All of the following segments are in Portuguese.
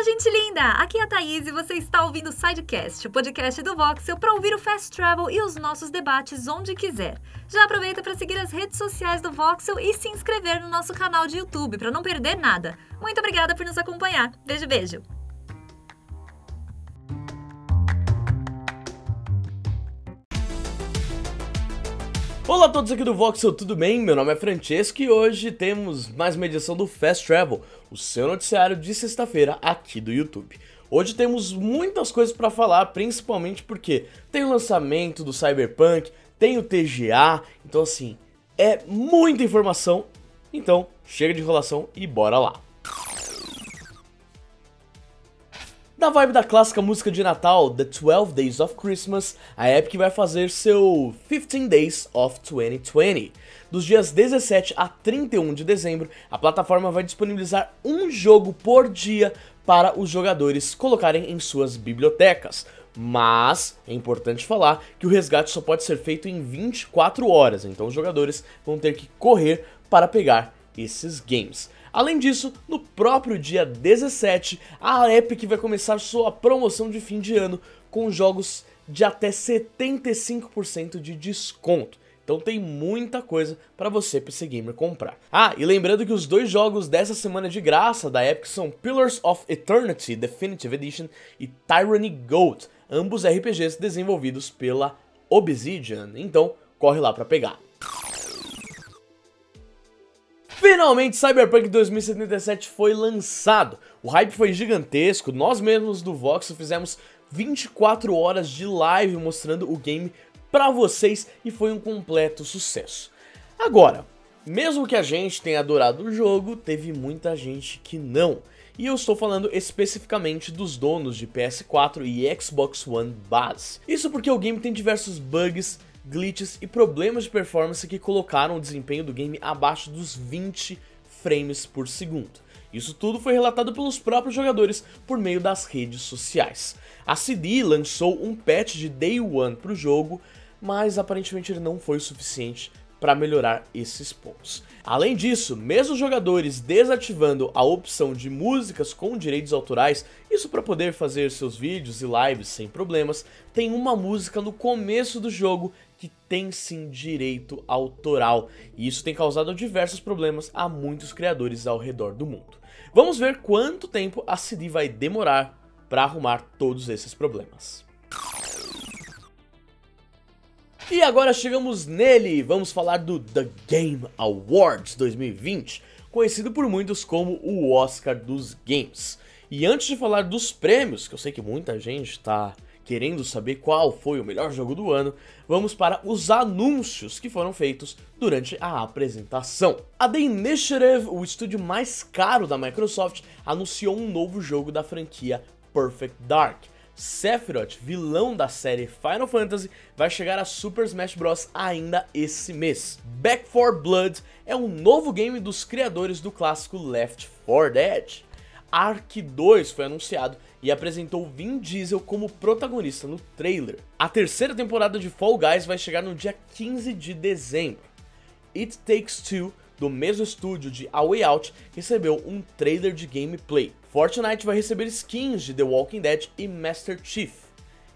Fala, gente linda! Aqui é a Thaís e você está ouvindo o Sidecast, o podcast do Voxel para ouvir o Fast Travel e os nossos debates onde quiser. Já aproveita para seguir as redes sociais do Voxel e se inscrever no nosso canal de YouTube para não perder nada. Muito obrigada por nos acompanhar. Beijo, beijo! Olá a todos aqui do Voxel, tudo bem? Meu nome é Francesco e hoje temos mais uma edição do Fast Travel, o seu noticiário de sexta-feira aqui do YouTube. Hoje temos muitas coisas para falar, principalmente porque tem o lançamento do Cyberpunk, tem o TGA, então assim, é muita informação. Então, chega de enrolação e bora lá. Na vibe da clássica música de Natal, The 12 Days of Christmas, a Epic vai fazer seu 15 Days of 2020. Dos dias 17 a 31 de dezembro, a plataforma vai disponibilizar um jogo por dia para os jogadores colocarem em suas bibliotecas. Mas é importante falar que o resgate só pode ser feito em 24 horas, então os jogadores vão ter que correr para pegar esses games. Além disso, no próprio dia 17, a Epic vai começar sua promoção de fim de ano com jogos de até 75% de desconto. Então tem muita coisa para você PC Gamer comprar. Ah, e lembrando que os dois jogos dessa semana de graça da Epic são Pillars of Eternity Definitive Edition e Tyranny Goat, ambos RPGs desenvolvidos pela Obsidian. Então, corre lá para pegar. Finalmente, Cyberpunk 2077 foi lançado. O hype foi gigantesco, nós mesmos do Vox fizemos 24 horas de live mostrando o game para vocês e foi um completo sucesso. Agora, mesmo que a gente tenha adorado o jogo, teve muita gente que não. E eu estou falando especificamente dos donos de PS4 e Xbox One base. Isso porque o game tem diversos bugs, glitches e problemas de performance que colocaram o desempenho do game abaixo dos 20 frames por segundo. Isso tudo foi relatado pelos próprios jogadores por meio das redes sociais. A CD lançou um patch de Day One para o jogo, mas aparentemente ele não foi o suficiente para melhorar esses pontos. Além disso, mesmo jogadores desativando a opção de músicas com direitos autorais, isso para poder fazer seus vídeos e lives sem problemas, tem uma música no começo do jogo que tem sim direito autoral, e isso tem causado diversos problemas a muitos criadores ao redor do mundo. Vamos ver quanto tempo a CD vai demorar para arrumar todos esses problemas. E agora chegamos nele, vamos falar do The Game Awards 2020, conhecido por muitos como o Oscar dos Games. E antes de falar dos prêmios, que eu sei que muita gente está querendo saber qual foi o melhor jogo do ano, vamos para os anúncios que foram feitos durante a apresentação. A The Initiative, o estúdio mais caro da Microsoft, anunciou um novo jogo da franquia Perfect Dark. Sephiroth, vilão da série Final Fantasy, vai chegar a Super Smash Bros. ainda esse mês. Back 4 Blood é um novo game dos criadores do clássico Left 4 Dead. Ark 2 foi anunciado e apresentou Vin Diesel como protagonista no trailer. A terceira temporada de Fall Guys vai chegar no dia 15 de dezembro. It Takes Two, do mesmo estúdio de A Way Out, recebeu um trailer de gameplay. Fortnite vai receber skins de The Walking Dead e Master Chief.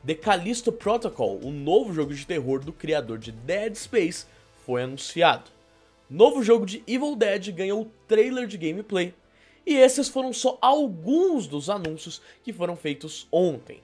The Callisto Protocol, o novo jogo de terror do criador de Dead Space, foi anunciado. Novo jogo de Evil Dead ganhou trailer de gameplay. E esses foram só alguns dos anúncios que foram feitos ontem,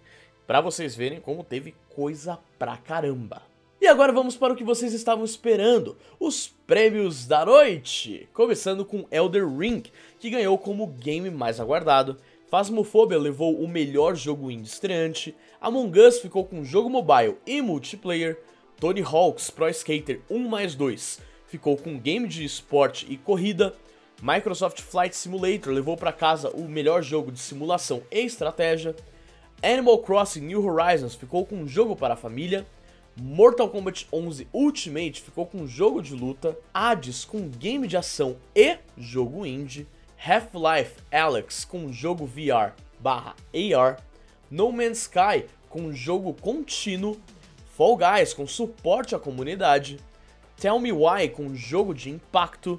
para vocês verem como teve coisa pra caramba. E agora vamos para o que vocês estavam esperando, os prêmios da noite! Começando com Elder Ring, que ganhou como game mais aguardado, Phasmophobia levou o melhor jogo indie estreante, Among Us ficou com jogo mobile e multiplayer, Tony Hawk's Pro Skater 1 mais 2 ficou com game de esporte e corrida, Microsoft Flight Simulator levou para casa o melhor jogo de simulação e estratégia, Animal Crossing New Horizons ficou com um jogo para a família, Mortal Kombat 11 Ultimate ficou com jogo de luta, Hades com game de ação e jogo indie, Half-Life Alyx com jogo VR barra AR, No Man's Sky com jogo contínuo, Fall Guys com suporte à comunidade, Tell Me Why com jogo de impacto,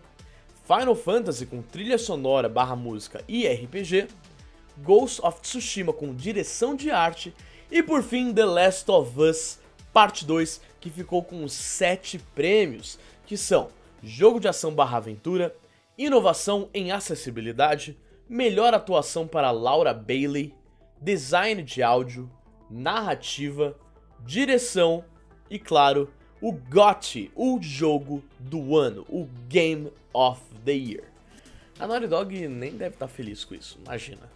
Final Fantasy com trilha sonora barra música e RPG, Ghost of Tsushima com direção de arte e por fim The Last of Us Parte 2, que ficou com 7 prêmios, que são Jogo de Ação barra Aventura, Inovação em Acessibilidade, Melhor Atuação para Laura Bailey, Design de Áudio, Narrativa, Direção e, claro, o GOTY, o Jogo do Ano, o Game of the Year. A Naughty Dog nem deve estar feliz com isso, imagina.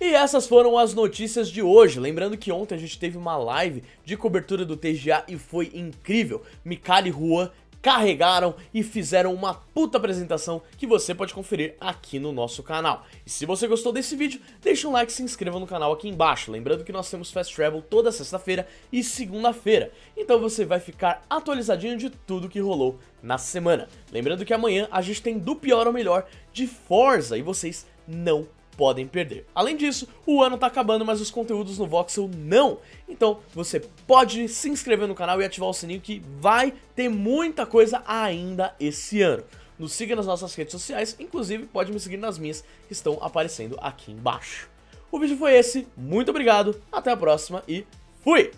E essas foram as notícias de hoje. Lembrando que ontem a gente teve uma live de cobertura do TGA e foi incrível. Mikali Juan carregaram e fizeram uma puta apresentação que você pode conferir aqui no nosso canal. E se você gostou desse vídeo, deixa um like e se inscreva no canal aqui embaixo. Lembrando que nós temos Fast Travel toda sexta-feira e segunda-feira. Então você vai ficar atualizadinho de tudo que rolou na semana. Lembrando que amanhã a gente tem do pior ao melhor de Forza e vocês não podem perder. Além disso, o ano tá acabando, mas os conteúdos no Voxel não. Então, você pode se inscrever no canal e ativar o sininho que vai ter muita coisa ainda esse ano. Nos siga nas nossas redes sociais, inclusive pode me seguir nas minhas que estão aparecendo aqui embaixo. O vídeo foi esse, muito obrigado, até a próxima e fui!